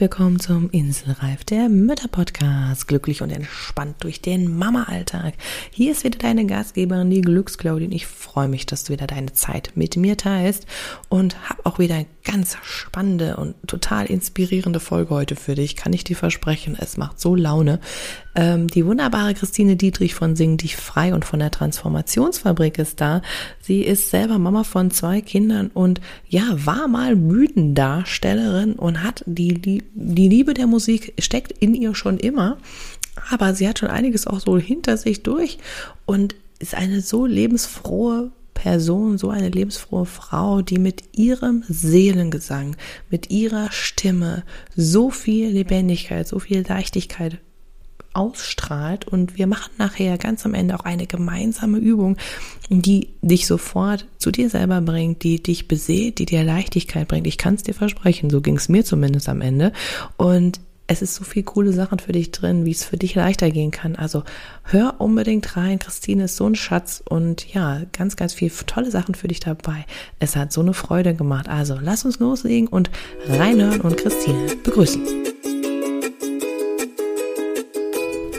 Willkommen zum Inselreif, der Mütter-Podcast. Glücklich und entspannt durch den Mama-Alltag. Hier ist wieder deine Gastgeberin, die Glücksclaudine. Ich freue mich, dass du wieder deine Zeit mit mir teilst und habe auch wieder eine ganz spannende und total inspirierende Folge heute für dich. Kann ich dir versprechen. Es macht so Laune. Ähm, die wunderbare Christine Dietrich von Sing dich frei und von der Transformationsfabrik ist da. Sie ist selber Mama von zwei Kindern und ja, war mal Bühnendarstellerin und hat die, die Liebe der Musik steckt in ihr schon immer. Aber sie hat schon einiges auch so hinter sich durch und ist eine so lebensfrohe Person, so eine lebensfrohe Frau, die mit ihrem Seelengesang, mit ihrer Stimme so viel Lebendigkeit, so viel Leichtigkeit ausstrahlt. Und wir machen nachher ganz am Ende auch eine gemeinsame Übung, die dich sofort zu dir selber bringt, die dich beseelt, die dir Leichtigkeit bringt. Ich kann es dir versprechen, so ging es mir zumindest am Ende. Und es ist so viel coole Sachen für dich drin, wie es für dich leichter gehen kann. Also hör unbedingt rein. Christine ist so ein Schatz und ja, ganz, ganz viel tolle Sachen für dich dabei. Es hat so eine Freude gemacht. Also lass uns loslegen und reinhören und Christine begrüßen.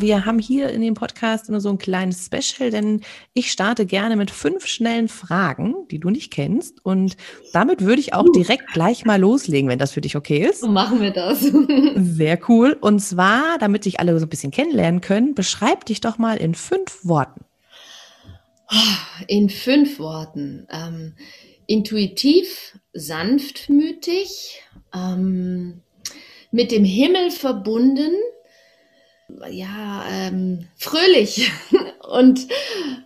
Wir haben hier in dem Podcast nur so ein kleines Special, denn ich starte gerne mit fünf schnellen Fragen, die du nicht kennst. Und damit würde ich auch uh. direkt gleich mal loslegen, wenn das für dich okay ist. So machen wir das. Sehr cool. Und zwar, damit sich alle so ein bisschen kennenlernen können, beschreib dich doch mal in fünf Worten. In fünf Worten. Ähm, intuitiv, sanftmütig, ähm, mit dem Himmel verbunden, ja, ähm, fröhlich und,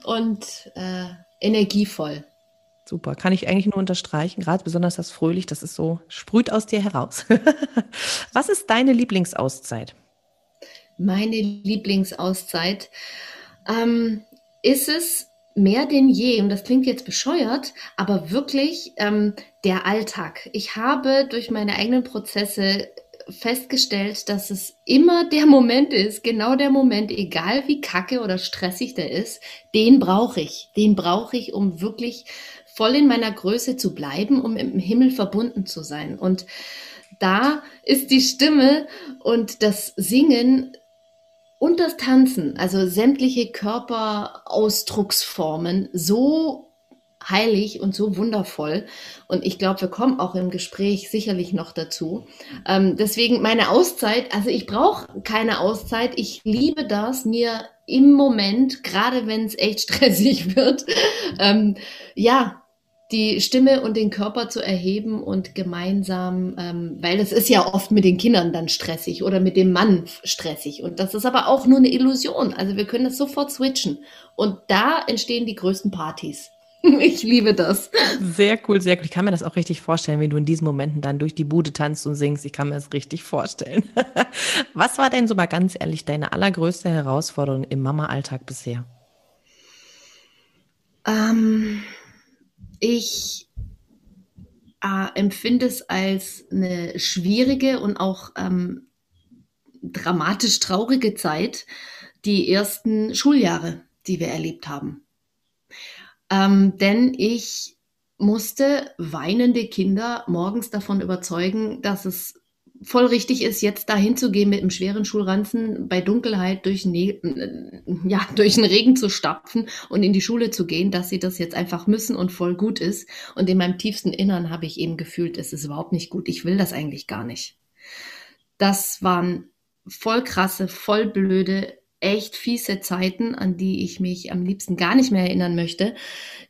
und äh, energievoll. Super, kann ich eigentlich nur unterstreichen, gerade besonders das fröhlich, das ist so, sprüht aus dir heraus. Was ist deine Lieblingsauszeit? Meine Lieblingsauszeit ähm, ist es mehr denn je, und das klingt jetzt bescheuert, aber wirklich ähm, der Alltag. Ich habe durch meine eigenen Prozesse festgestellt, dass es immer der Moment ist, genau der Moment, egal wie kacke oder stressig der ist, den brauche ich. Den brauche ich, um wirklich voll in meiner Größe zu bleiben, um im Himmel verbunden zu sein. Und da ist die Stimme und das Singen und das Tanzen, also sämtliche Körperausdrucksformen so heilig und so wundervoll. Und ich glaube, wir kommen auch im Gespräch sicherlich noch dazu. Ähm, deswegen meine Auszeit, also ich brauche keine Auszeit. Ich liebe das, mir im Moment, gerade wenn es echt stressig wird, ähm, ja, die Stimme und den Körper zu erheben und gemeinsam, ähm, weil das ist ja oft mit den Kindern dann stressig oder mit dem Mann stressig. Und das ist aber auch nur eine Illusion. Also wir können das sofort switchen. Und da entstehen die größten Partys. Ich liebe das. Sehr cool, sehr cool. Ich kann mir das auch richtig vorstellen, wie du in diesen Momenten dann durch die Bude tanzt und singst. Ich kann mir das richtig vorstellen. Was war denn so mal ganz ehrlich deine allergrößte Herausforderung im Mama-Alltag bisher? Ähm, ich äh, empfinde es als eine schwierige und auch ähm, dramatisch traurige Zeit, die ersten Schuljahre, die wir erlebt haben ähm, denn ich musste weinende Kinder morgens davon überzeugen, dass es voll richtig ist, jetzt dahin zu gehen mit einem schweren Schulranzen bei Dunkelheit durch, ne ja, durch den Regen zu stapfen und in die Schule zu gehen, dass sie das jetzt einfach müssen und voll gut ist. Und in meinem tiefsten Innern habe ich eben gefühlt, es ist überhaupt nicht gut. Ich will das eigentlich gar nicht. Das waren voll krasse, voll blöde, echt fiese Zeiten, an die ich mich am liebsten gar nicht mehr erinnern möchte,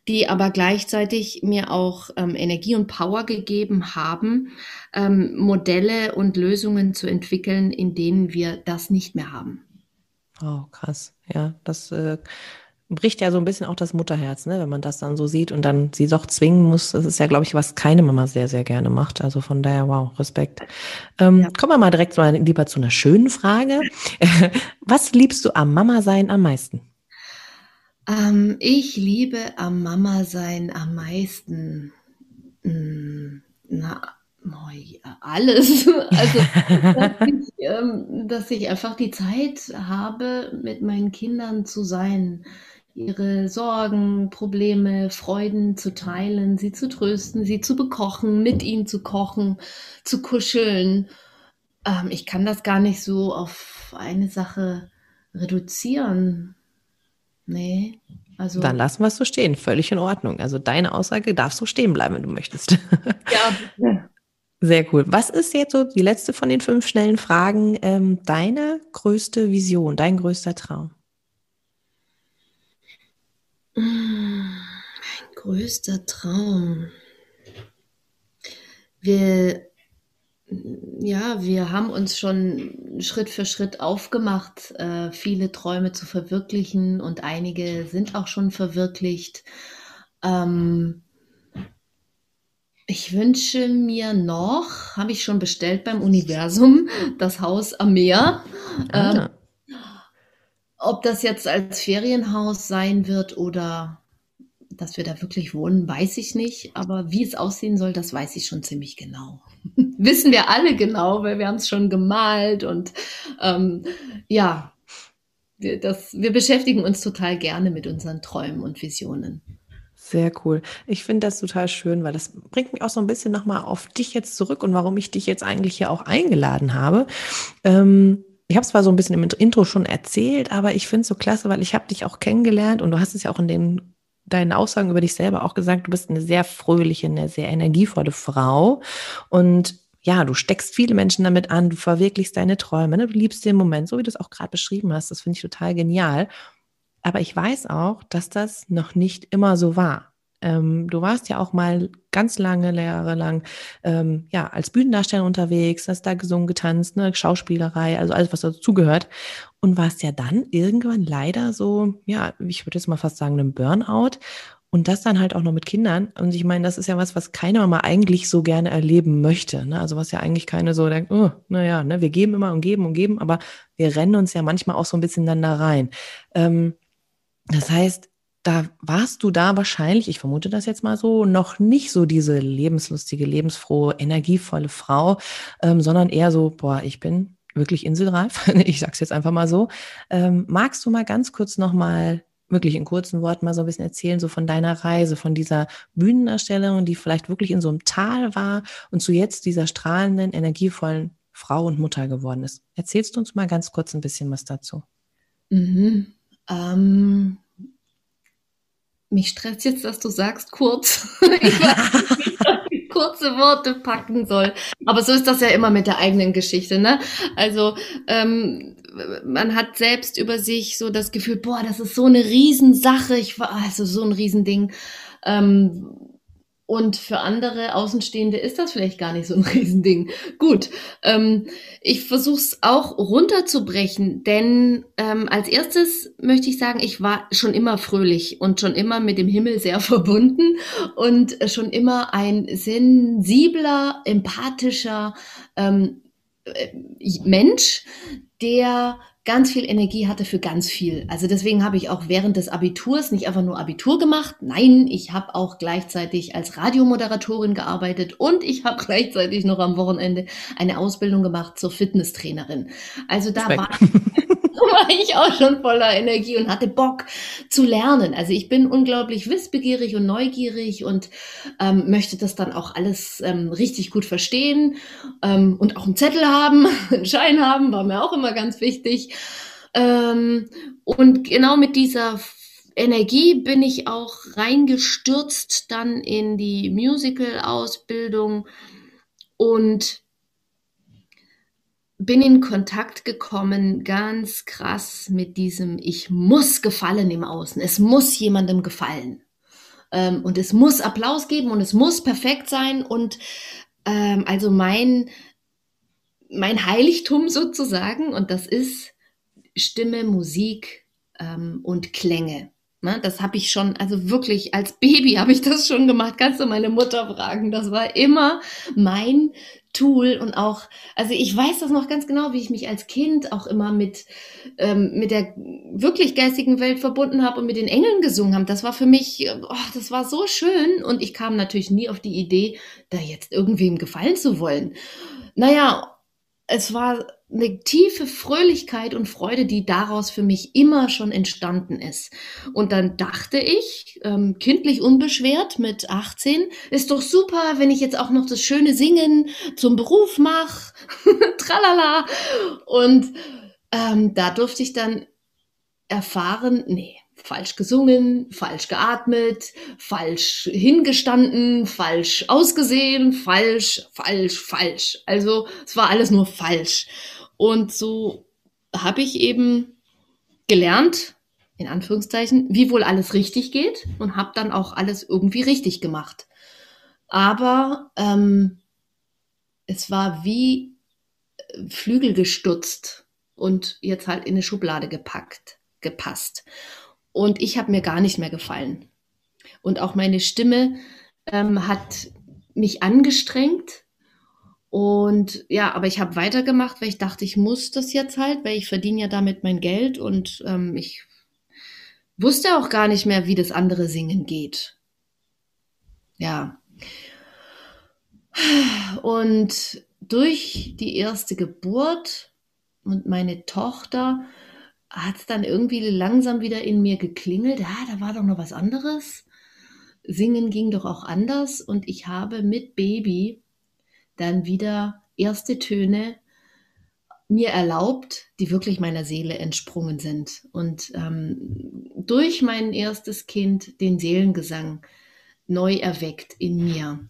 die aber gleichzeitig mir auch ähm, Energie und Power gegeben haben, ähm, Modelle und Lösungen zu entwickeln, in denen wir das nicht mehr haben. Oh, krass. Ja, das äh, bricht ja so ein bisschen auch das Mutterherz, ne, wenn man das dann so sieht und dann sie doch zwingen muss. Das ist ja, glaube ich, was keine Mama sehr, sehr gerne macht. Also von daher, wow, Respekt. Ähm, ja. Kommen wir mal direkt mal lieber zu einer schönen Frage. was liebst du am Mama sein am meisten? Ähm, ich liebe am Mama sein am meisten. Hm, na, alles. Also, dass ich, ähm, dass ich einfach die Zeit habe, mit meinen Kindern zu sein, ihre Sorgen, Probleme, Freuden zu teilen, sie zu trösten, sie zu bekochen, mit ihnen zu kochen, zu kuscheln. Ähm, ich kann das gar nicht so auf eine Sache reduzieren. Nee. Also, Dann lassen wir es so stehen. Völlig in Ordnung. Also deine Aussage darf so stehen bleiben, wenn du möchtest. Ja. Sehr cool. Was ist jetzt so die letzte von den fünf schnellen Fragen? Ähm, deine größte Vision, dein größter Traum? Mein größter Traum. Wir, ja, wir haben uns schon Schritt für Schritt aufgemacht, äh, viele Träume zu verwirklichen und einige sind auch schon verwirklicht. Ähm, ich wünsche mir noch, habe ich schon bestellt beim Universum, das Haus am Meer. Ah. Ähm, ob das jetzt als Ferienhaus sein wird oder dass wir da wirklich wohnen, weiß ich nicht. Aber wie es aussehen soll, das weiß ich schon ziemlich genau. Wissen wir alle genau, weil wir haben es schon gemalt und ähm, ja, wir, das, wir beschäftigen uns total gerne mit unseren Träumen und Visionen. Sehr cool. Ich finde das total schön, weil das bringt mich auch so ein bisschen nochmal auf dich jetzt zurück und warum ich dich jetzt eigentlich hier auch eingeladen habe. Ähm, ich habe es zwar so ein bisschen im Intro schon erzählt, aber ich finde es so klasse, weil ich habe dich auch kennengelernt und du hast es ja auch in den deinen Aussagen über dich selber auch gesagt, du bist eine sehr fröhliche, eine sehr energievolle Frau und ja, du steckst viele Menschen damit an, du verwirklichst deine Träume, ne? du liebst den Moment, so wie du es auch gerade beschrieben hast. Das finde ich total genial. Aber ich weiß auch, dass das noch nicht immer so war. Ähm, du warst ja auch mal ganz lange, Jahre lang, ähm, ja, als Bühnendarsteller unterwegs, hast da gesungen, getanzt, ne, Schauspielerei, also alles, was dazugehört. Und warst ja dann irgendwann leider so, ja, ich würde jetzt mal fast sagen, einem Burnout. Und das dann halt auch noch mit Kindern. Und ich meine, das ist ja was, was keine Mama eigentlich so gerne erleben möchte. Ne? Also was ja eigentlich keine so denkt, oh, naja, ne, wir geben immer und geben und geben, aber wir rennen uns ja manchmal auch so ein bisschen dann da rein. Ähm, das heißt, da warst du da wahrscheinlich, ich vermute das jetzt mal so, noch nicht so diese lebenslustige, lebensfrohe, energievolle Frau, ähm, sondern eher so, boah, ich bin wirklich inselreif. ich sag's jetzt einfach mal so. Ähm, magst du mal ganz kurz nochmal, wirklich in kurzen Worten mal so ein bisschen erzählen, so von deiner Reise, von dieser Bühnenerstellung, die vielleicht wirklich in so einem Tal war und zu jetzt dieser strahlenden, energievollen Frau und Mutter geworden ist. Erzählst du uns mal ganz kurz ein bisschen was dazu? Mhm. Ähm, mich stresst jetzt, dass du sagst kurz. kurze Worte packen soll. Aber so ist das ja immer mit der eigenen Geschichte, ne? Also ähm, man hat selbst über sich so das Gefühl, boah, das ist so eine Riesensache. Ich war also so ein Riesending. Ähm, und für andere Außenstehende ist das vielleicht gar nicht so ein Riesending. Gut, ähm, ich versuche es auch runterzubrechen, denn ähm, als erstes möchte ich sagen, ich war schon immer fröhlich und schon immer mit dem Himmel sehr verbunden und schon immer ein sensibler, empathischer ähm, äh, Mensch, der ganz viel Energie hatte für ganz viel. Also deswegen habe ich auch während des Abiturs nicht einfach nur Abitur gemacht. Nein, ich habe auch gleichzeitig als Radiomoderatorin gearbeitet und ich habe gleichzeitig noch am Wochenende eine Ausbildung gemacht zur Fitnesstrainerin. Also da war war ich auch schon voller Energie und hatte Bock zu lernen. Also ich bin unglaublich wissbegierig und neugierig und ähm, möchte das dann auch alles ähm, richtig gut verstehen ähm, und auch einen Zettel haben, einen Schein haben, war mir auch immer ganz wichtig. Ähm, und genau mit dieser Energie bin ich auch reingestürzt dann in die Musical-Ausbildung und bin in Kontakt gekommen, ganz krass mit diesem, ich muss gefallen im Außen, es muss jemandem gefallen. Ähm, und es muss Applaus geben und es muss perfekt sein. Und ähm, also mein, mein Heiligtum sozusagen, und das ist Stimme, Musik ähm, und Klänge. Ne, das habe ich schon, also wirklich als Baby habe ich das schon gemacht. Kannst du meine Mutter fragen? Das war immer mein Tool und auch, also ich weiß das noch ganz genau, wie ich mich als Kind auch immer mit ähm, mit der wirklich geistigen Welt verbunden habe und mit den Engeln gesungen habe. Das war für mich, oh, das war so schön und ich kam natürlich nie auf die Idee, da jetzt irgendwem gefallen zu wollen. Naja, es war eine tiefe Fröhlichkeit und Freude, die daraus für mich immer schon entstanden ist. Und dann dachte ich, ähm, kindlich unbeschwert mit 18, ist doch super, wenn ich jetzt auch noch das schöne Singen zum Beruf mache. Tralala. Und ähm, da durfte ich dann erfahren, nee, falsch gesungen, falsch geatmet, falsch hingestanden, falsch ausgesehen, falsch, falsch, falsch. Also es war alles nur falsch. Und so habe ich eben gelernt, in Anführungszeichen, wie wohl alles richtig geht und habe dann auch alles irgendwie richtig gemacht. Aber ähm, es war wie Flügel gestutzt und jetzt halt in eine Schublade gepackt, gepasst. Und ich habe mir gar nicht mehr gefallen. Und auch meine Stimme ähm, hat mich angestrengt. Und ja, aber ich habe weitergemacht, weil ich dachte, ich muss das jetzt halt, weil ich verdiene ja damit mein Geld und ähm, ich wusste auch gar nicht mehr, wie das andere Singen geht. Ja. Und durch die erste Geburt und meine Tochter hat es dann irgendwie langsam wieder in mir geklingelt. Ja, da war doch noch was anderes. Singen ging doch auch anders. Und ich habe mit Baby dann wieder erste Töne mir erlaubt, die wirklich meiner Seele entsprungen sind. Und ähm, durch mein erstes Kind den Seelengesang neu erweckt in mir.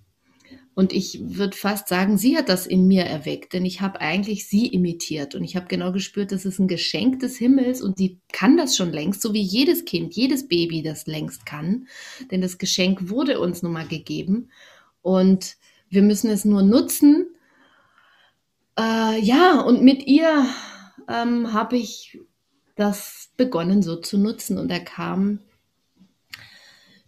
Und ich würde fast sagen, sie hat das in mir erweckt, denn ich habe eigentlich sie imitiert und ich habe genau gespürt, das ist ein Geschenk des Himmels und sie kann das schon längst, so wie jedes Kind, jedes Baby das längst kann, denn das Geschenk wurde uns nun mal gegeben und wir müssen es nur nutzen. Äh, ja, und mit ihr ähm, habe ich das begonnen so zu nutzen und da kam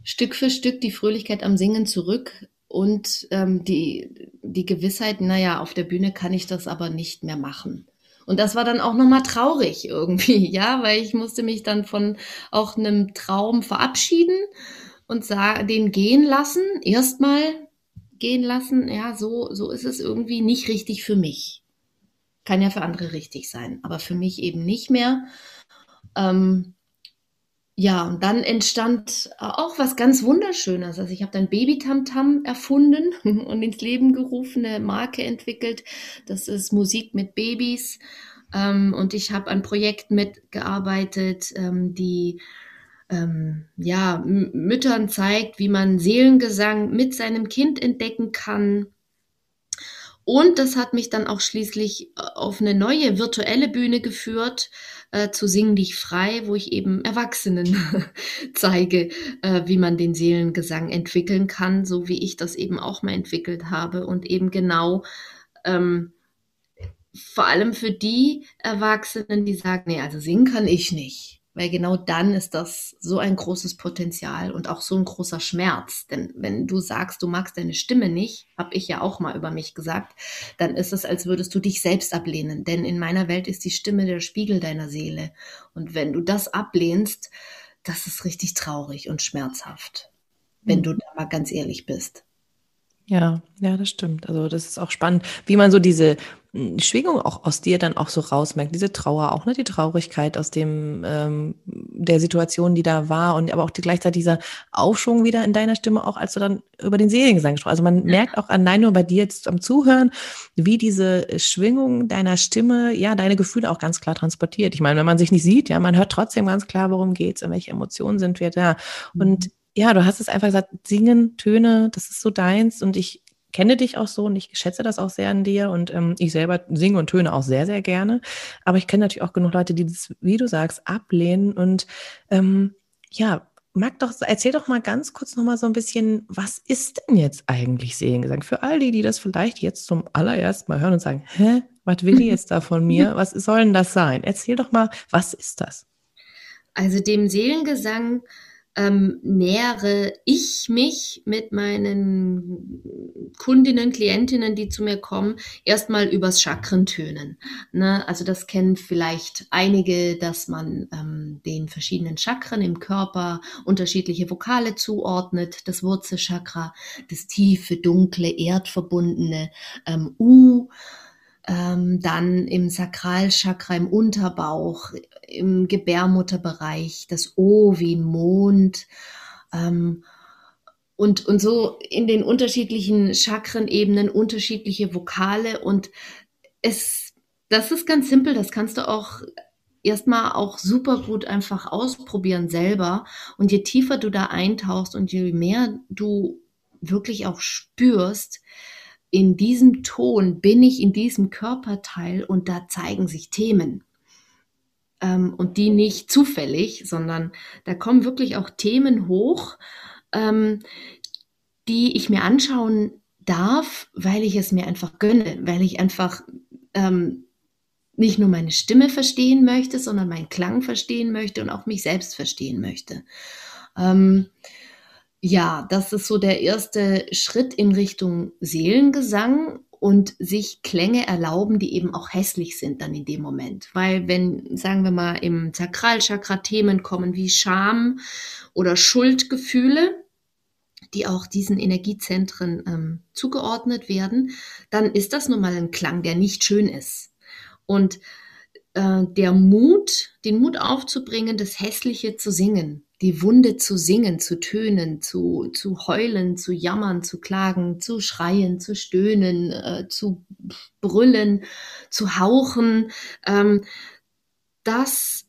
Stück für Stück die Fröhlichkeit am Singen zurück und ähm, die, die Gewissheit, naja, auf der Bühne kann ich das aber nicht mehr machen. Und das war dann auch nochmal traurig irgendwie, ja, weil ich musste mich dann von auch einem Traum verabschieden und den gehen lassen, erstmal gehen lassen, ja, so, so ist es irgendwie nicht richtig für mich. Kann ja für andere richtig sein, aber für mich eben nicht mehr. Ähm, ja, und dann entstand auch was ganz Wunderschönes. Also ich habe dann Baby Tamtam erfunden und ins Leben gerufen, eine Marke entwickelt. Das ist Musik mit Babys. Ähm, und ich habe ein Projekt mitgearbeitet, ähm, die ähm, ja, Müttern zeigt, wie man Seelengesang mit seinem Kind entdecken kann. Und das hat mich dann auch schließlich äh, auf eine neue virtuelle Bühne geführt, äh, zu Singen dich frei, wo ich eben Erwachsenen zeige, äh, wie man den Seelengesang entwickeln kann, so wie ich das eben auch mal entwickelt habe und eben genau ähm, vor allem für die Erwachsenen, die sagen, nee, also singen kann ich nicht weil genau dann ist das so ein großes Potenzial und auch so ein großer Schmerz. Denn wenn du sagst, du magst deine Stimme nicht, habe ich ja auch mal über mich gesagt, dann ist es, als würdest du dich selbst ablehnen. Denn in meiner Welt ist die Stimme der Spiegel deiner Seele. Und wenn du das ablehnst, das ist richtig traurig und schmerzhaft, wenn mhm. du da mal ganz ehrlich bist. Ja, ja, das stimmt. Also das ist auch spannend, wie man so diese Schwingung auch aus dir dann auch so rausmerkt, diese Trauer auch, ne, die Traurigkeit aus dem ähm, der Situation, die da war und aber auch die, gleichzeitig dieser Aufschwung wieder in deiner Stimme, auch als du dann über den Seriengesang gesprochen. Also man ja. merkt auch allein nur bei dir jetzt am Zuhören, wie diese Schwingung deiner Stimme ja deine Gefühle auch ganz klar transportiert. Ich meine, wenn man sich nicht sieht, ja, man hört trotzdem ganz klar, worum geht's, in welche Emotionen sind wir da und mhm ja, du hast es einfach gesagt, singen, Töne, das ist so deins und ich kenne dich auch so und ich schätze das auch sehr an dir und ähm, ich selber singe und töne auch sehr, sehr gerne. Aber ich kenne natürlich auch genug Leute, die das, wie du sagst, ablehnen und ähm, ja, mag doch, erzähl doch mal ganz kurz nochmal so ein bisschen, was ist denn jetzt eigentlich Seelengesang? Für all die, die das vielleicht jetzt zum allerersten Mal hören und sagen, hä, was will die jetzt da von mir? Was soll denn das sein? Erzähl doch mal, was ist das? Also dem Seelengesang ähm, nähere ich mich mit meinen Kundinnen, Klientinnen, die zu mir kommen, erstmal übers Chakrentönen. Ne? Also das kennen vielleicht einige, dass man ähm, den verschiedenen Chakren im Körper unterschiedliche Vokale zuordnet. Das Wurzelchakra, das tiefe, dunkle, erdverbundene ähm, U ähm, dann im Sakralchakra im Unterbauch, im Gebärmutterbereich, das O wie Mond. Ähm, und, und so in den unterschiedlichen Chakrenebenen unterschiedliche Vokale und es, das ist ganz simpel, das kannst du auch erstmal auch super gut einfach ausprobieren selber. Und je tiefer du da eintauchst und je mehr du wirklich auch spürst, in diesem Ton bin ich in diesem Körperteil und da zeigen sich Themen. Ähm, und die nicht zufällig, sondern da kommen wirklich auch Themen hoch, ähm, die ich mir anschauen darf, weil ich es mir einfach gönne, weil ich einfach ähm, nicht nur meine Stimme verstehen möchte, sondern meinen Klang verstehen möchte und auch mich selbst verstehen möchte. Ähm, ja, das ist so der erste Schritt in Richtung Seelengesang und sich Klänge erlauben, die eben auch hässlich sind dann in dem Moment. Weil wenn, sagen wir mal, im Sakralchakra Themen kommen wie Scham oder Schuldgefühle, die auch diesen Energiezentren ähm, zugeordnet werden, dann ist das nun mal ein Klang, der nicht schön ist. Und äh, der Mut, den Mut aufzubringen, das Hässliche zu singen, die Wunde zu singen, zu tönen, zu, zu heulen, zu jammern, zu klagen, zu schreien, zu stöhnen, äh, zu brüllen, zu hauchen. Ähm, das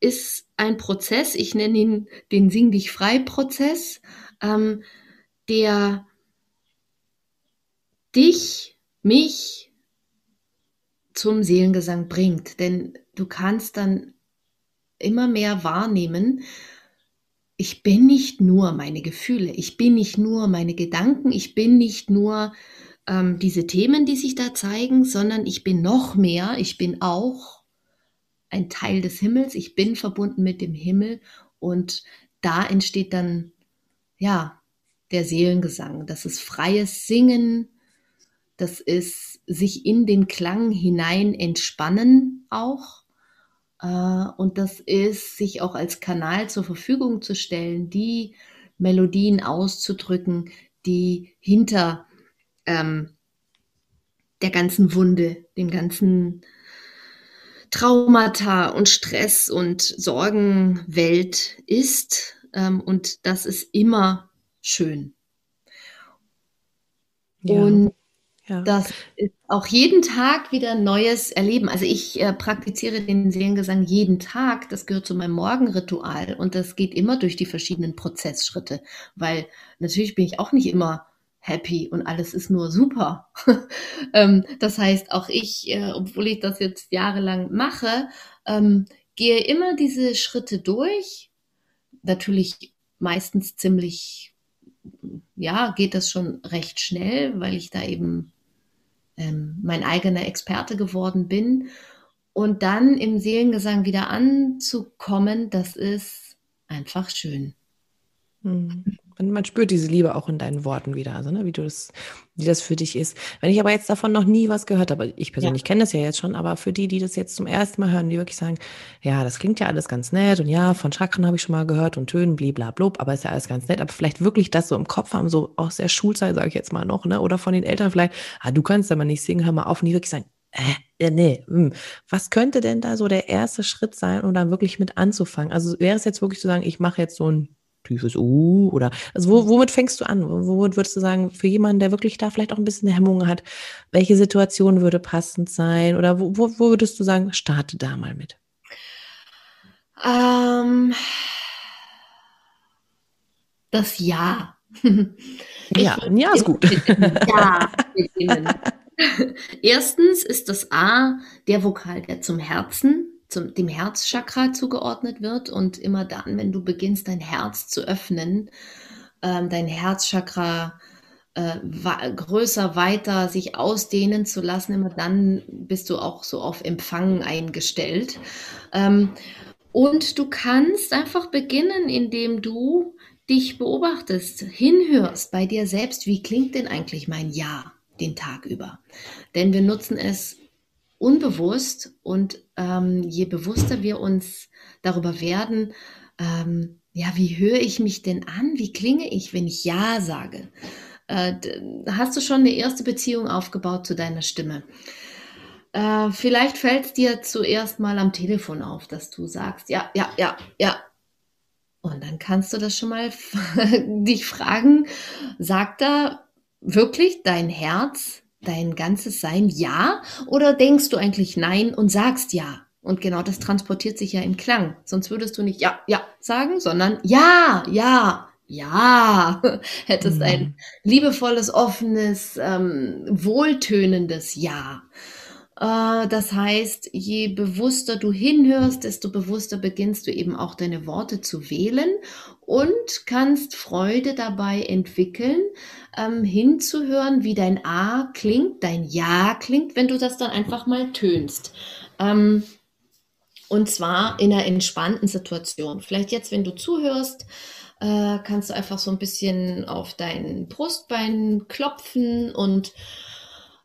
ist ein Prozess, ich nenne ihn den Sing dich frei Prozess, ähm, der dich, mich zum Seelengesang bringt. Denn du kannst dann immer mehr wahrnehmen, ich bin nicht nur meine Gefühle, ich bin nicht nur meine Gedanken, ich bin nicht nur ähm, diese Themen, die sich da zeigen, sondern ich bin noch mehr, ich bin auch ein Teil des Himmels, ich bin verbunden mit dem Himmel und da entsteht dann, ja, der Seelengesang. Das ist freies Singen, das ist sich in den Klang hinein entspannen auch. Äh, und das ist, sich auch als Kanal zur Verfügung zu stellen, die Melodien auszudrücken, die hinter ähm, der ganzen Wunde, dem ganzen Traumata und Stress und Sorgenwelt ist. Ähm, und das ist immer schön. Ja. Und ja. Das ist auch jeden Tag wieder Neues erleben. Also ich äh, praktiziere den Seelengesang jeden Tag. Das gehört zu meinem Morgenritual und das geht immer durch die verschiedenen Prozessschritte, weil natürlich bin ich auch nicht immer happy und alles ist nur super. ähm, das heißt, auch ich, äh, obwohl ich das jetzt jahrelang mache, ähm, gehe immer diese Schritte durch. Natürlich meistens ziemlich, ja, geht das schon recht schnell, weil ich da eben ähm, mein eigener Experte geworden bin. Und dann im Seelengesang wieder anzukommen, das ist einfach schön. Mhm. Und man spürt diese Liebe auch in deinen Worten wieder, also ne, wie du das, wie das für dich ist. Wenn ich aber jetzt davon noch nie was gehört habe, ich persönlich ja. kenne das ja jetzt schon, aber für die, die das jetzt zum ersten Mal hören, die wirklich sagen, ja, das klingt ja alles ganz nett und ja, von Chakren habe ich schon mal gehört und Tönen, bliblablub, aber ist ja alles ganz nett, aber vielleicht wirklich das so im Kopf haben, so aus der Schulzeit, sage ich jetzt mal noch, ne, oder von den Eltern vielleicht, ah, du kannst aber nicht singen, hör mal auf, und die wirklich sagen, äh, nee, hm. was könnte denn da so der erste Schritt sein, um dann wirklich mit anzufangen? Also wäre es jetzt wirklich zu sagen, ich mache jetzt so ein tiefes U oder also wo, womit fängst du an? Womit würdest du sagen, für jemanden, der wirklich da vielleicht auch ein bisschen Hemmungen hat, welche Situation würde passend sein? Oder wo, wo, wo würdest du sagen, starte da mal mit? Ähm, das Ja. ja, ein Ja ist gut. Ja, Erstens ist das A der Vokal, der zum Herzen zum, dem Herzchakra zugeordnet wird. Und immer dann, wenn du beginnst, dein Herz zu öffnen, ähm, dein Herzchakra äh, größer, weiter sich ausdehnen zu lassen, immer dann bist du auch so auf Empfang eingestellt. Ähm, Und du kannst einfach beginnen, indem du dich beobachtest, hinhörst bei dir selbst, wie klingt denn eigentlich mein Ja den Tag über? Denn wir nutzen es unbewusst und ähm, je bewusster wir uns darüber werden, ähm, ja, wie höre ich mich denn an? Wie klinge ich, wenn ich Ja sage? Äh, hast du schon eine erste Beziehung aufgebaut zu deiner Stimme? Äh, vielleicht fällt es dir zuerst mal am Telefon auf, dass du sagst, ja, ja, ja, ja. Und dann kannst du das schon mal dich fragen, sagt da wirklich dein Herz, dein ganzes Sein ja? Oder denkst du eigentlich nein und sagst ja? Und genau das transportiert sich ja im Klang. Sonst würdest du nicht ja, ja sagen, sondern ja, ja, ja. Hättest mhm. ein liebevolles, offenes, ähm, wohltönendes Ja. Äh, das heißt, je bewusster du hinhörst, desto bewusster beginnst du eben auch deine Worte zu wählen und kannst Freude dabei entwickeln, ähm, hinzuhören, wie dein A klingt, dein Ja klingt, wenn du das dann einfach mal tönst. Ähm, und zwar in einer entspannten Situation. Vielleicht jetzt, wenn du zuhörst, äh, kannst du einfach so ein bisschen auf dein Brustbein klopfen und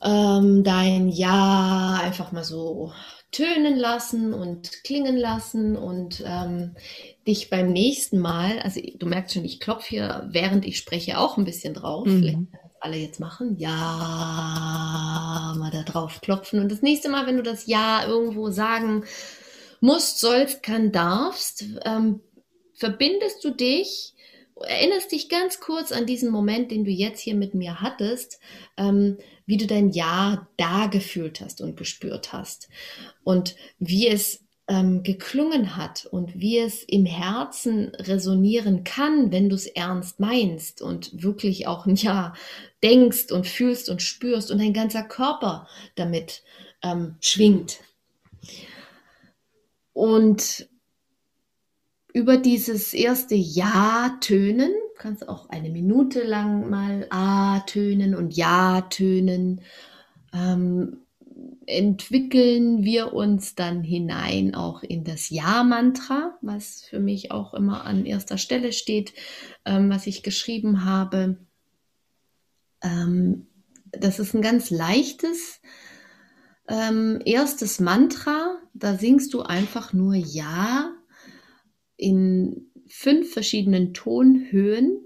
ähm, dein Ja einfach mal so tönen lassen und klingen lassen und ähm, dich beim nächsten Mal, also du merkst schon, ich klopfe hier, während ich spreche, auch ein bisschen drauf. Mhm. Vielleicht alle jetzt machen. Ja, mal da drauf klopfen. Und das nächste Mal, wenn du das Ja irgendwo sagen musst, sollst, kann, darfst, ähm, verbindest du dich erinnerst dich ganz kurz an diesen Moment, den du jetzt hier mit mir hattest, ähm, wie du dein Ja da gefühlt hast und gespürt hast und wie es ähm, geklungen hat und wie es im Herzen resonieren kann, wenn du es ernst meinst und wirklich auch ein Ja denkst und fühlst und spürst und dein ganzer Körper damit ähm, schwingt. Und über dieses erste Ja tönen, kannst auch eine Minute lang mal A tönen und Ja tönen, ähm, entwickeln wir uns dann hinein auch in das Ja-Mantra, was für mich auch immer an erster Stelle steht, ähm, was ich geschrieben habe. Ähm, das ist ein ganz leichtes ähm, erstes Mantra. Da singst du einfach nur Ja in fünf verschiedenen Tonhöhen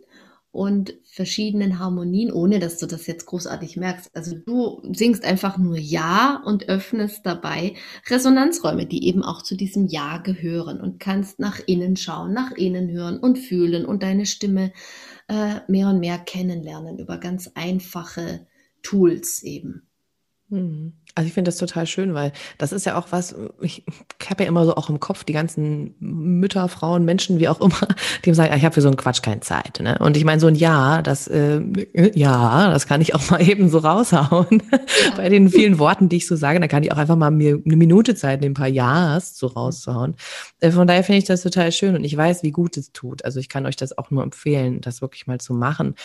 und verschiedenen Harmonien, ohne dass du das jetzt großartig merkst. Also du singst einfach nur Ja und öffnest dabei Resonanzräume, die eben auch zu diesem Ja gehören und kannst nach innen schauen, nach innen hören und fühlen und deine Stimme äh, mehr und mehr kennenlernen über ganz einfache Tools eben. Mhm. Also ich finde das total schön, weil das ist ja auch was, ich habe ja immer so auch im Kopf die ganzen Mütter, Frauen, Menschen, wie auch immer, die sagen, ich habe für so einen Quatsch keine Zeit. Ne? Und ich meine, so ein Ja, das äh, ja, das kann ich auch mal eben so raushauen. Bei den vielen Worten, die ich so sage, da kann ich auch einfach mal mir eine Minute Zeit nehmen, ein paar Ja's so rauszuhauen. Äh, von daher finde ich das total schön und ich weiß, wie gut es tut. Also ich kann euch das auch nur empfehlen, das wirklich mal zu machen.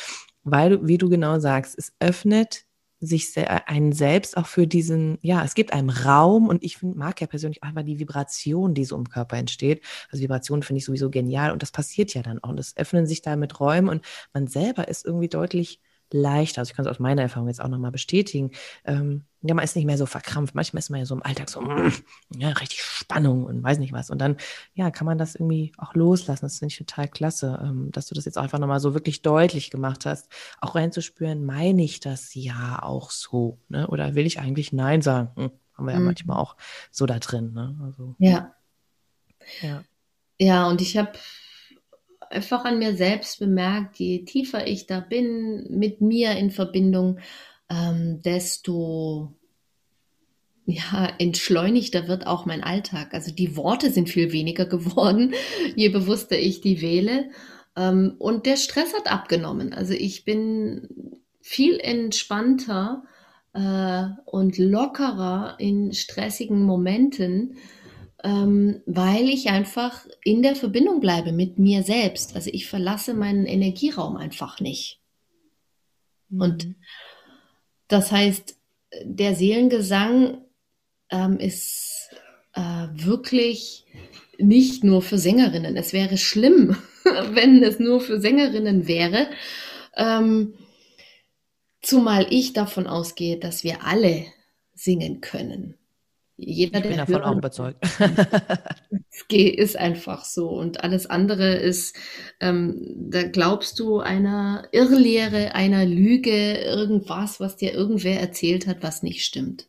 Weil, wie du genau sagst, es öffnet sich einen selbst auch für diesen, ja, es gibt einem Raum und ich find, mag ja persönlich einfach die Vibration, die so im Körper entsteht. Also Vibration finde ich sowieso genial und das passiert ja dann auch. Und es öffnen sich da mit Räumen und man selber ist irgendwie deutlich leichter. Also ich kann es aus meiner Erfahrung jetzt auch nochmal bestätigen. Ähm, ja, man ist nicht mehr so verkrampft. Manchmal ist man ja so im Alltag so, mm, ja, richtig Spannung und weiß nicht was. Und dann, ja, kann man das irgendwie auch loslassen. Das finde ich total klasse, ähm, dass du das jetzt auch einfach nochmal so wirklich deutlich gemacht hast. Auch reinzuspüren, meine ich das ja auch so, ne? Oder will ich eigentlich Nein sagen? Hm, haben wir ja mhm. manchmal auch so da drin, ne? Also, ja. Ja. Ja, und ich habe einfach an mir selbst bemerkt, je tiefer ich da bin, mit mir in Verbindung, ähm, desto ja, entschleunigter wird auch mein Alltag. Also die Worte sind viel weniger geworden, je bewusster ich die wähle. Ähm, und der Stress hat abgenommen. Also ich bin viel entspannter äh, und lockerer in stressigen Momenten ähm, weil ich einfach in der Verbindung bleibe mit mir selbst. Also ich verlasse meinen Energieraum einfach nicht. Mhm. Und das heißt, der Seelengesang ähm, ist äh, wirklich nicht nur für Sängerinnen. Es wäre schlimm, wenn es nur für Sängerinnen wäre. Ähm, zumal ich davon ausgehe, dass wir alle singen können. Jeder, ich bin davon hören, auch überzeugt. ist einfach so. Und alles andere ist, ähm, da glaubst du einer Irrlehre, einer Lüge, irgendwas, was dir irgendwer erzählt hat, was nicht stimmt.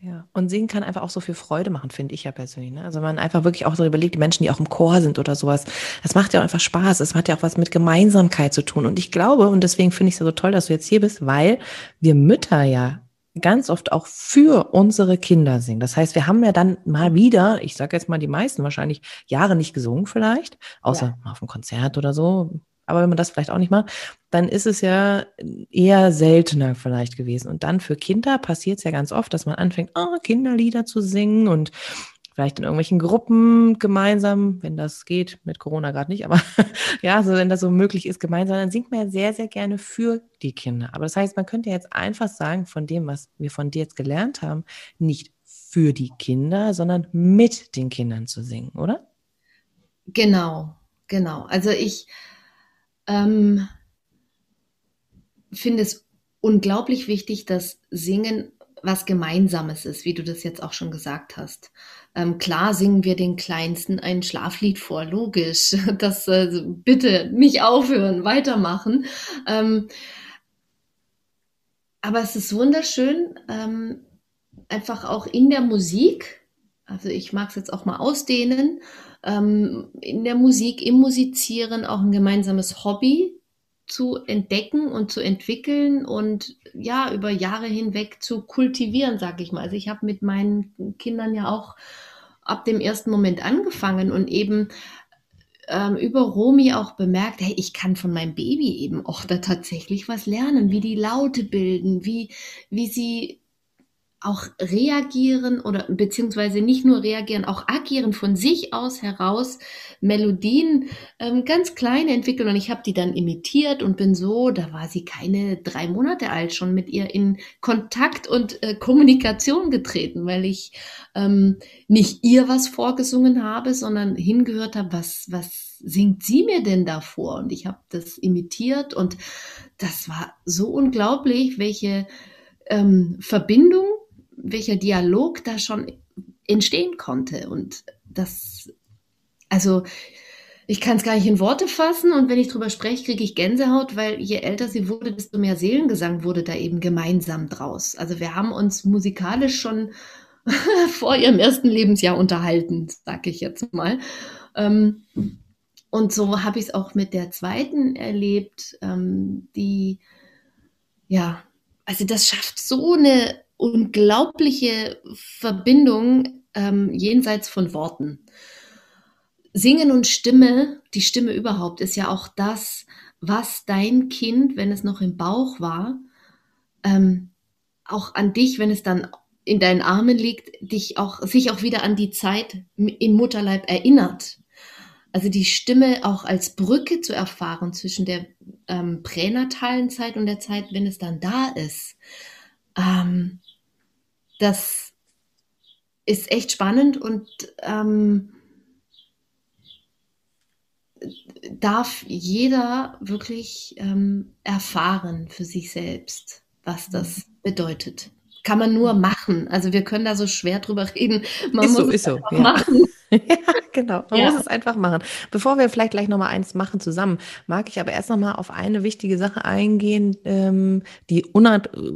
Ja, und singen kann einfach auch so viel Freude machen, finde ich ja persönlich. Ne? Also man einfach wirklich auch so überlegt, die Menschen, die auch im Chor sind oder sowas, das macht ja auch einfach Spaß. Es hat ja auch was mit Gemeinsamkeit zu tun. Und ich glaube, und deswegen finde ich es ja so toll, dass du jetzt hier bist, weil wir Mütter ja ganz oft auch für unsere Kinder singen. Das heißt, wir haben ja dann mal wieder, ich sage jetzt mal die meisten wahrscheinlich, Jahre nicht gesungen vielleicht, außer ja. auf einem Konzert oder so. Aber wenn man das vielleicht auch nicht macht, dann ist es ja eher seltener vielleicht gewesen. Und dann für Kinder passiert es ja ganz oft, dass man anfängt, oh, Kinderlieder zu singen und vielleicht in irgendwelchen Gruppen gemeinsam, wenn das geht, mit Corona gerade nicht, aber ja, so wenn das so möglich ist, gemeinsam, dann singt man ja sehr, sehr gerne für die Kinder. Aber das heißt, man könnte jetzt einfach sagen, von dem, was wir von dir jetzt gelernt haben, nicht für die Kinder, sondern mit den Kindern zu singen, oder? Genau, genau. Also ich ähm, finde es unglaublich wichtig, dass Singen was Gemeinsames ist, wie du das jetzt auch schon gesagt hast. Ähm, klar singen wir den Kleinsten ein Schlaflied vor, logisch. Das äh, bitte nicht aufhören, weitermachen. Ähm, aber es ist wunderschön, ähm, einfach auch in der Musik, also ich mag es jetzt auch mal ausdehnen, ähm, in der Musik, im Musizieren auch ein gemeinsames Hobby zu entdecken und zu entwickeln und ja, über Jahre hinweg zu kultivieren, sag ich mal. Also ich habe mit meinen Kindern ja auch ab dem ersten Moment angefangen und eben ähm, über Romi auch bemerkt, hey, ich kann von meinem Baby eben auch da tatsächlich was lernen, wie die Laute bilden, wie, wie sie auch reagieren oder beziehungsweise nicht nur reagieren, auch agieren von sich aus heraus Melodien ähm, ganz klein entwickeln und ich habe die dann imitiert und bin so, da war sie keine drei Monate alt, schon mit ihr in Kontakt und äh, Kommunikation getreten, weil ich ähm, nicht ihr was vorgesungen habe, sondern hingehört habe, was, was singt sie mir denn davor? Und ich habe das imitiert und das war so unglaublich, welche ähm, Verbindung welcher Dialog da schon entstehen konnte. Und das, also ich kann es gar nicht in Worte fassen und wenn ich drüber spreche, kriege ich Gänsehaut, weil je älter sie wurde, desto mehr Seelengesang wurde da eben gemeinsam draus. Also wir haben uns musikalisch schon vor ihrem ersten Lebensjahr unterhalten, sag ich jetzt mal. Ähm, und so habe ich es auch mit der zweiten erlebt, ähm, die, ja, also das schafft so eine unglaubliche Verbindung ähm, jenseits von Worten. Singen und Stimme, die Stimme überhaupt, ist ja auch das, was dein Kind, wenn es noch im Bauch war, ähm, auch an dich, wenn es dann in deinen Armen liegt, dich auch, sich auch wieder an die Zeit im Mutterleib erinnert. Also die Stimme auch als Brücke zu erfahren zwischen der ähm, pränatalen Zeit und der Zeit, wenn es dann da ist. Ähm, das ist echt spannend und ähm, darf jeder wirklich ähm, erfahren für sich selbst, was das bedeutet. Kann man nur machen. Also wir können da so schwer drüber reden. Man ist muss so, ist so. Ja. machen. ja, genau. Man ja. muss es einfach machen. Bevor wir vielleicht gleich nochmal eins machen zusammen, mag ich aber erst nochmal auf eine wichtige Sache eingehen, ähm, die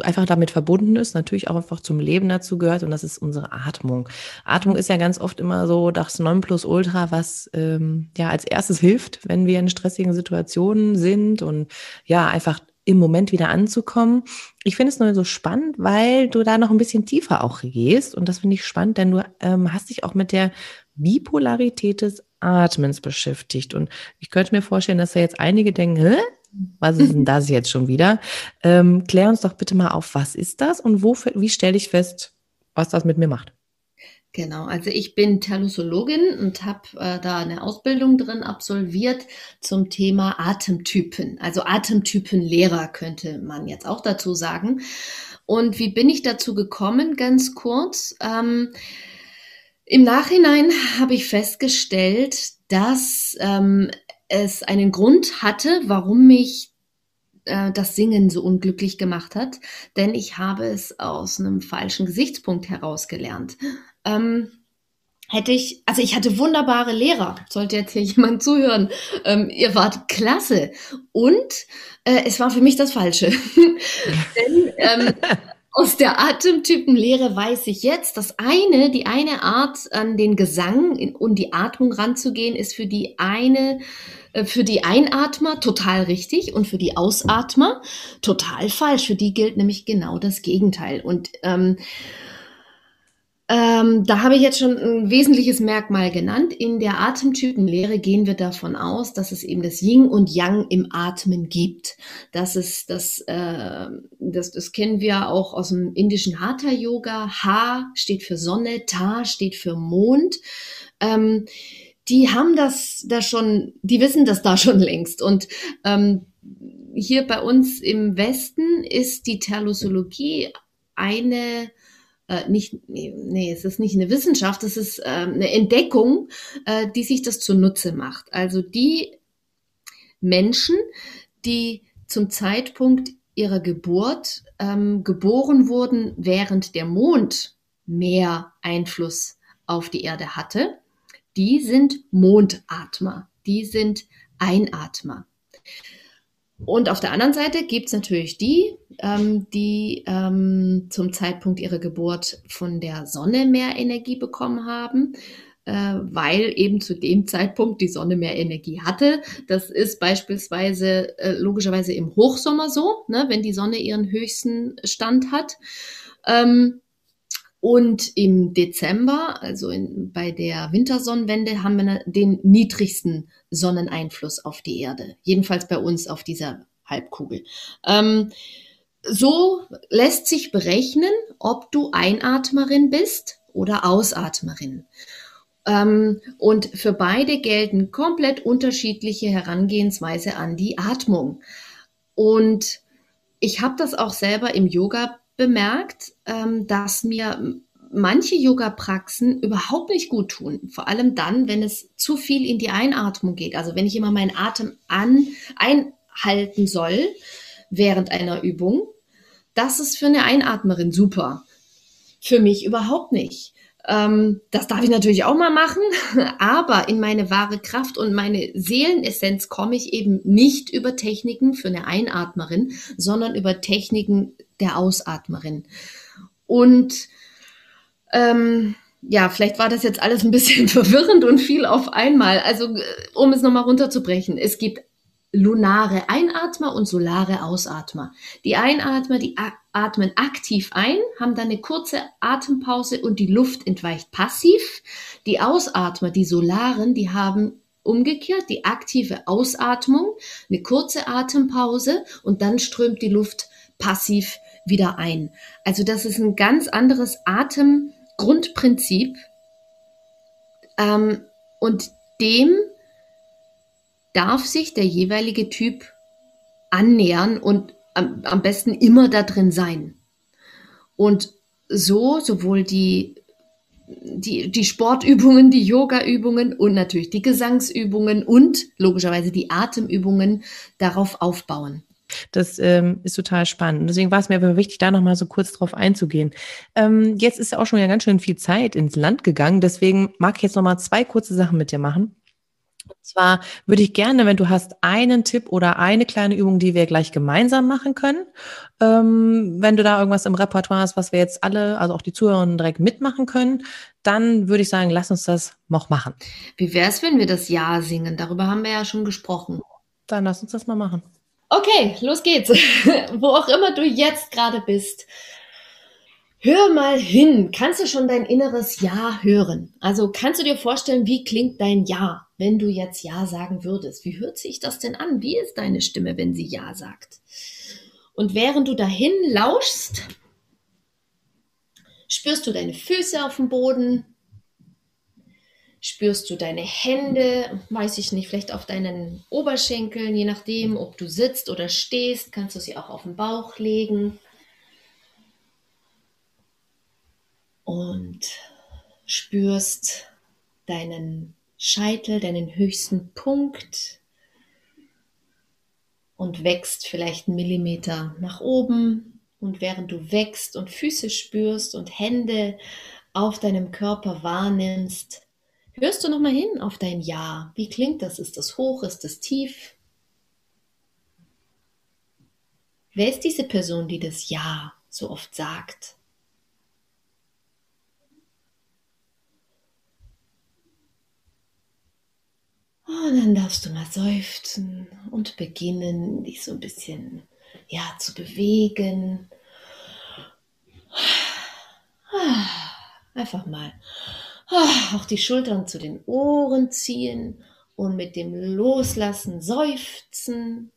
einfach damit verbunden ist, natürlich auch einfach zum Leben dazu gehört, und das ist unsere Atmung. Atmung ist ja ganz oft immer so das Nonplusultra, was ähm, ja als erstes hilft, wenn wir in stressigen Situationen sind und ja, einfach im Moment wieder anzukommen. Ich finde es nur so spannend, weil du da noch ein bisschen tiefer auch gehst. Und das finde ich spannend, denn du ähm, hast dich auch mit der Bipolarität des Atmens beschäftigt. Und ich könnte mir vorstellen, dass da jetzt einige denken, Hä? was ist denn das jetzt schon wieder? Ähm, klär uns doch bitte mal auf, was ist das und wo, wie stelle ich fest, was das mit mir macht? Genau, also ich bin Terlosologin und habe äh, da eine Ausbildung drin absolviert zum Thema Atemtypen. Also Atemtypenlehrer könnte man jetzt auch dazu sagen. Und wie bin ich dazu gekommen? Ganz kurz. Ähm, Im Nachhinein habe ich festgestellt, dass ähm, es einen Grund hatte, warum mich äh, das Singen so unglücklich gemacht hat, denn ich habe es aus einem falschen Gesichtspunkt heraus gelernt. Ähm, hätte ich, also ich hatte wunderbare Lehrer, sollte jetzt hier jemand zuhören. Ähm, ihr wart klasse. Und äh, es war für mich das Falsche. Denn ähm, aus der Atemtypenlehre weiß ich jetzt, dass eine, die eine Art an den Gesang und die Atmung ranzugehen, ist für die eine äh, für die Einatmer total richtig und für die Ausatmer total falsch. Für die gilt nämlich genau das Gegenteil. Und ähm, ähm, da habe ich jetzt schon ein wesentliches Merkmal genannt. In der Atemtypenlehre gehen wir davon aus, dass es eben das Yin und Yang im Atmen gibt. Das ist das, äh, das, das kennen wir auch aus dem indischen Hatha Yoga. Ha steht für Sonne, Ta steht für Mond. Ähm, die haben das da schon, die wissen das da schon längst. Und ähm, hier bei uns im Westen ist die Terlosologie eine äh, nicht, nee, nee, es ist nicht eine Wissenschaft, es ist äh, eine Entdeckung, äh, die sich das zunutze macht. Also die Menschen, die zum Zeitpunkt ihrer Geburt ähm, geboren wurden, während der Mond mehr Einfluss auf die Erde hatte, die sind Mondatmer, die sind Einatmer. Und auf der anderen Seite gibt es natürlich die, ähm, die ähm, zum Zeitpunkt ihrer Geburt von der Sonne mehr Energie bekommen haben, äh, weil eben zu dem Zeitpunkt die Sonne mehr Energie hatte. Das ist beispielsweise äh, logischerweise im Hochsommer so, ne, wenn die Sonne ihren höchsten Stand hat. Ähm, und im Dezember, also in, bei der Wintersonnenwende, haben wir den niedrigsten Sonneneinfluss auf die Erde. Jedenfalls bei uns auf dieser Halbkugel. Ähm, so lässt sich berechnen, ob du Einatmerin bist oder Ausatmerin. Ähm, und für beide gelten komplett unterschiedliche Herangehensweise an die Atmung. Und ich habe das auch selber im Yoga bemerkt, ähm, dass mir manche Yoga-Praxen überhaupt nicht gut tun. Vor allem dann, wenn es zu viel in die Einatmung geht. Also wenn ich immer meinen Atem an, einhalten soll während einer Übung. Das ist für eine Einatmerin super. Für mich überhaupt nicht. Ähm, das darf ich natürlich auch mal machen, aber in meine wahre Kraft und meine Seelenessenz komme ich eben nicht über Techniken für eine Einatmerin, sondern über Techniken der Ausatmerin. Und ähm, ja, vielleicht war das jetzt alles ein bisschen verwirrend und viel auf einmal. Also, äh, um es nochmal runterzubrechen, es gibt lunare Einatmer und solare Ausatmer. Die Einatmer, die atmen aktiv ein, haben dann eine kurze Atempause und die Luft entweicht passiv. Die Ausatmer, die solaren, die haben umgekehrt die aktive Ausatmung, eine kurze Atempause und dann strömt die Luft passiv wieder ein. Also das ist ein ganz anderes Atemgrundprinzip ähm, und dem darf sich der jeweilige Typ annähern und am, am besten immer da drin sein. Und so sowohl die die, die Sportübungen, die Yoga-Übungen und natürlich die Gesangsübungen und logischerweise die Atemübungen darauf aufbauen. Das ähm, ist total spannend. Deswegen war es mir aber wichtig, da nochmal so kurz drauf einzugehen. Ähm, jetzt ist ja auch schon ja ganz schön viel Zeit ins Land gegangen. Deswegen mag ich jetzt nochmal zwei kurze Sachen mit dir machen. Und zwar würde ich gerne, wenn du hast, einen Tipp oder eine kleine Übung, die wir gleich gemeinsam machen können. Ähm, wenn du da irgendwas im Repertoire hast, was wir jetzt alle, also auch die Zuhörer direkt mitmachen können, dann würde ich sagen, lass uns das noch machen. Wie wäre es, wenn wir das Ja singen? Darüber haben wir ja schon gesprochen. Dann lass uns das mal machen. Okay, los geht's. Wo auch immer du jetzt gerade bist. Hör mal hin. Kannst du schon dein inneres Ja hören? Also kannst du dir vorstellen, wie klingt dein Ja, wenn du jetzt Ja sagen würdest? Wie hört sich das denn an? Wie ist deine Stimme, wenn sie Ja sagt? Und während du dahin lauschst, spürst du deine Füße auf dem Boden, Spürst du deine Hände, weiß ich nicht, vielleicht auf deinen Oberschenkeln, je nachdem, ob du sitzt oder stehst, kannst du sie auch auf den Bauch legen. Und spürst deinen Scheitel, deinen höchsten Punkt und wächst vielleicht einen Millimeter nach oben. Und während du wächst und Füße spürst und Hände auf deinem Körper wahrnimmst, hörst du nochmal hin auf dein Ja. Wie klingt das? Ist das hoch? Ist das tief? Wer ist diese Person, die das Ja so oft sagt? Und dann darfst du mal seufzen und beginnen, dich so ein bisschen ja, zu bewegen. Einfach mal auch die Schultern zu den Ohren ziehen und mit dem Loslassen seufzen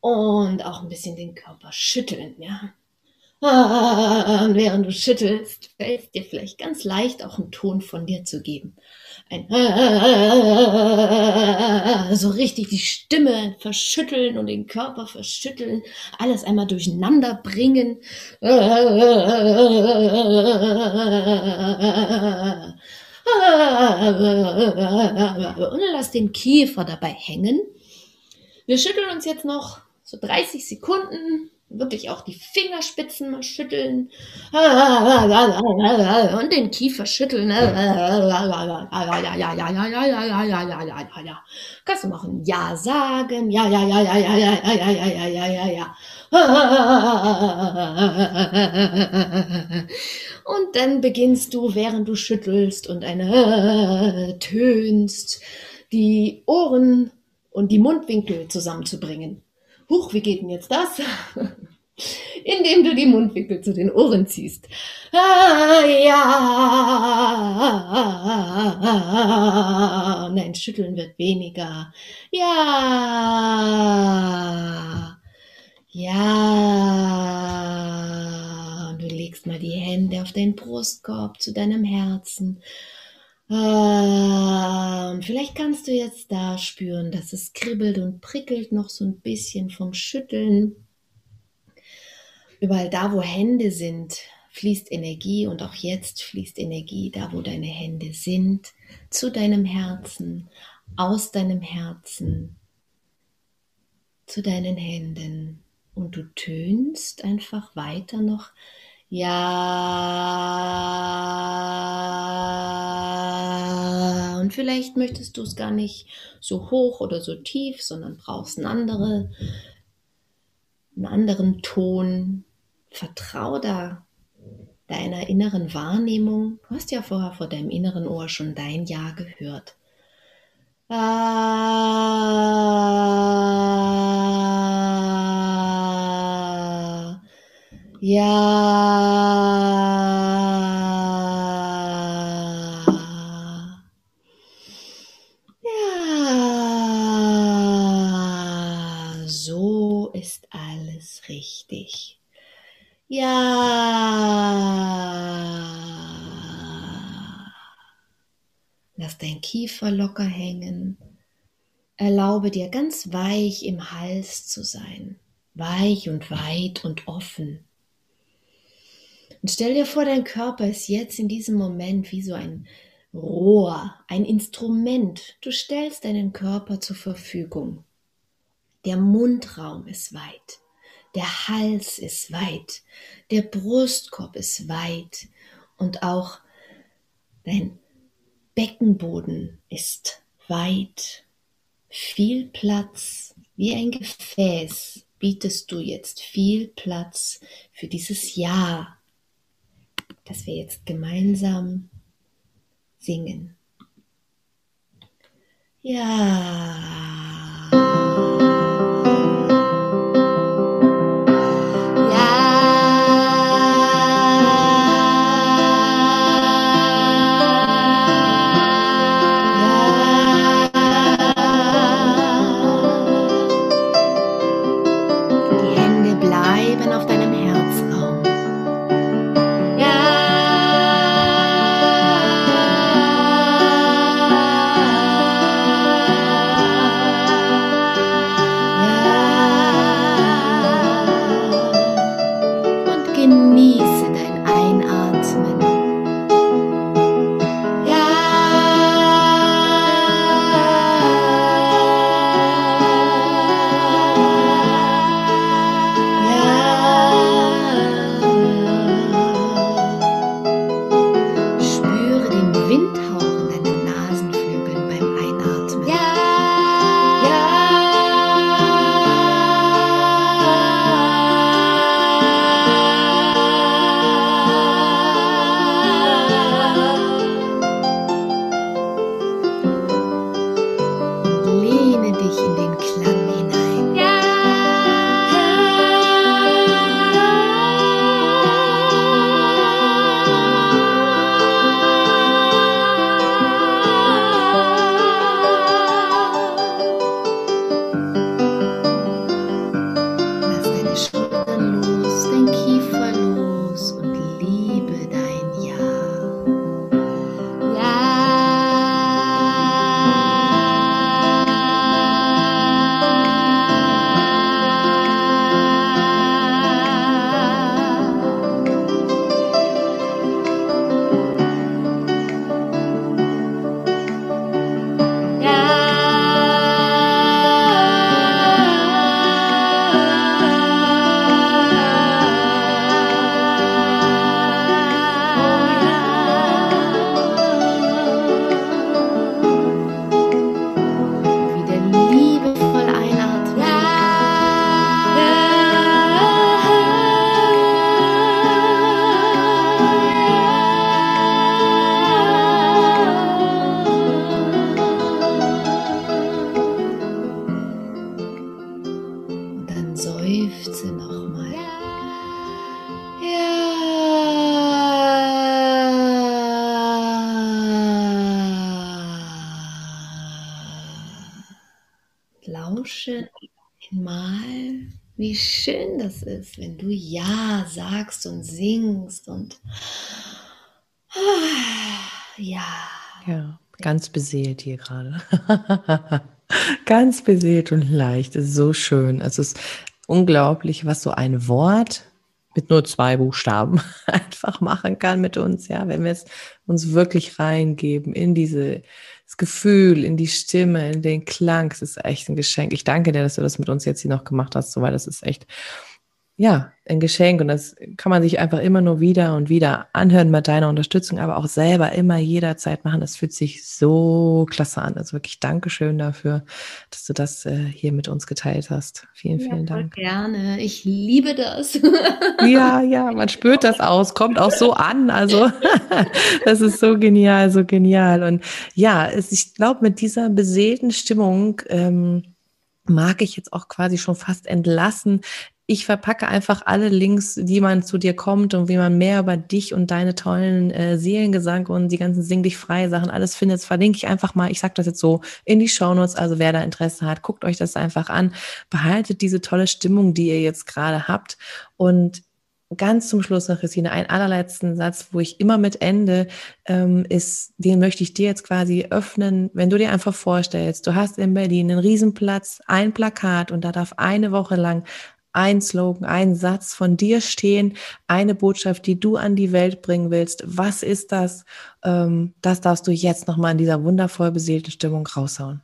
und auch ein bisschen den Körper schütteln, ja. Und während du schüttelst, fällt es dir vielleicht ganz leicht, auch einen Ton von dir zu geben ein so richtig die Stimme verschütteln und den Körper verschütteln, alles einmal durcheinander bringen. Und lass den Kiefer dabei hängen. Wir schütteln uns jetzt noch so 30 Sekunden wirklich auch die Fingerspitzen mal schütteln und den Kiefer schütteln. Kannst du machen Ja sagen, ja, ja, ja, ja, ja, ja, ja, ja, ja, ja, ja, ja. Und dann beginnst du, während du schüttelst und eine tönst, die Ohren und die Mundwinkel zusammenzubringen. Huch, wie geht denn jetzt das? Indem du die Mundwinkel zu den Ohren ziehst. Ah, ja. Nein, schütteln wird weniger. Ja. Ja. Und du legst mal die Hände auf deinen Brustkorb zu deinem Herzen. Ähm, vielleicht kannst du jetzt da spüren, dass es kribbelt und prickelt noch so ein bisschen vom Schütteln. Überall da, wo Hände sind, fließt Energie und auch jetzt fließt Energie da, wo deine Hände sind, zu deinem Herzen, aus deinem Herzen, zu deinen Händen. Und du tönst einfach weiter noch ja. Und vielleicht möchtest du es gar nicht so hoch oder so tief, sondern brauchst eine andere, einen anderen Ton. Vertrau da deiner inneren Wahrnehmung. Du hast ja vorher vor deinem inneren Ohr schon dein Ja gehört. Ah, ja. Ja. So ist alles richtig. Ja. Lass dein Kiefer locker hängen. Erlaube dir ganz weich im Hals zu sein. Weich und weit und offen. Und stell dir vor, dein Körper ist jetzt in diesem Moment wie so ein Rohr, ein Instrument. Du stellst deinen Körper zur Verfügung. Der Mundraum ist weit, der Hals ist weit, der Brustkorb ist weit und auch dein Beckenboden ist weit. Viel Platz, wie ein Gefäß, bietest du jetzt viel Platz für dieses Ja, dass wir jetzt gemeinsam singen. Ja. Lausche mal, wie schön das ist, wenn du Ja sagst und singst und ja. Ja, ganz beseelt hier gerade. ganz beseelt und leicht. Es ist so schön. Es ist unglaublich, was so ein Wort mit nur zwei Buchstaben einfach machen kann mit uns, ja, wenn wir es uns wirklich reingeben in diese das Gefühl, in die Stimme, in den Klang. Es ist echt ein Geschenk. Ich danke dir, dass du das mit uns jetzt hier noch gemacht hast, so, weil das ist echt ja, ein Geschenk und das kann man sich einfach immer nur wieder und wieder anhören mit deiner Unterstützung, aber auch selber immer jederzeit machen. Das fühlt sich so klasse an. Also wirklich Dankeschön dafür, dass du das äh, hier mit uns geteilt hast. Vielen, vielen ja, Dank. Gerne. Ich liebe das. ja, ja, man spürt das aus, kommt auch so an. Also das ist so genial, so genial. Und ja, es, ich glaube, mit dieser beseelten Stimmung, ähm, mag ich jetzt auch quasi schon fast entlassen ich verpacke einfach alle Links, die man zu dir kommt und wie man mehr über dich und deine tollen äh, Seelengesang und die ganzen Sing dich frei Sachen alles findet, verlinke ich einfach mal, ich sage das jetzt so, in die Shownotes. Also wer da Interesse hat, guckt euch das einfach an. Behaltet diese tolle Stimmung, die ihr jetzt gerade habt. Und ganz zum Schluss noch, Christine, einen allerletzten Satz, wo ich immer mit ende, ähm, ist, den möchte ich dir jetzt quasi öffnen. Wenn du dir einfach vorstellst, du hast in Berlin einen Riesenplatz, ein Plakat und da darf eine Woche lang ein Slogan, ein Satz von dir stehen, eine Botschaft, die du an die Welt bringen willst. Was ist das? Ähm, das darfst du jetzt nochmal in dieser wundervoll beseelten Stimmung raushauen.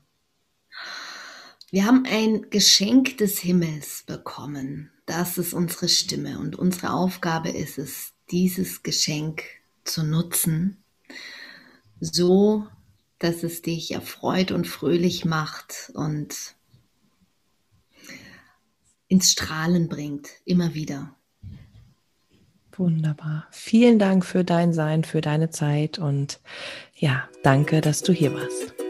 Wir haben ein Geschenk des Himmels bekommen. Das ist unsere Stimme und unsere Aufgabe ist es, dieses Geschenk zu nutzen, so dass es dich erfreut und fröhlich macht und ins Strahlen bringt, immer wieder. Wunderbar. Vielen Dank für dein Sein, für deine Zeit und ja, danke, dass du hier warst.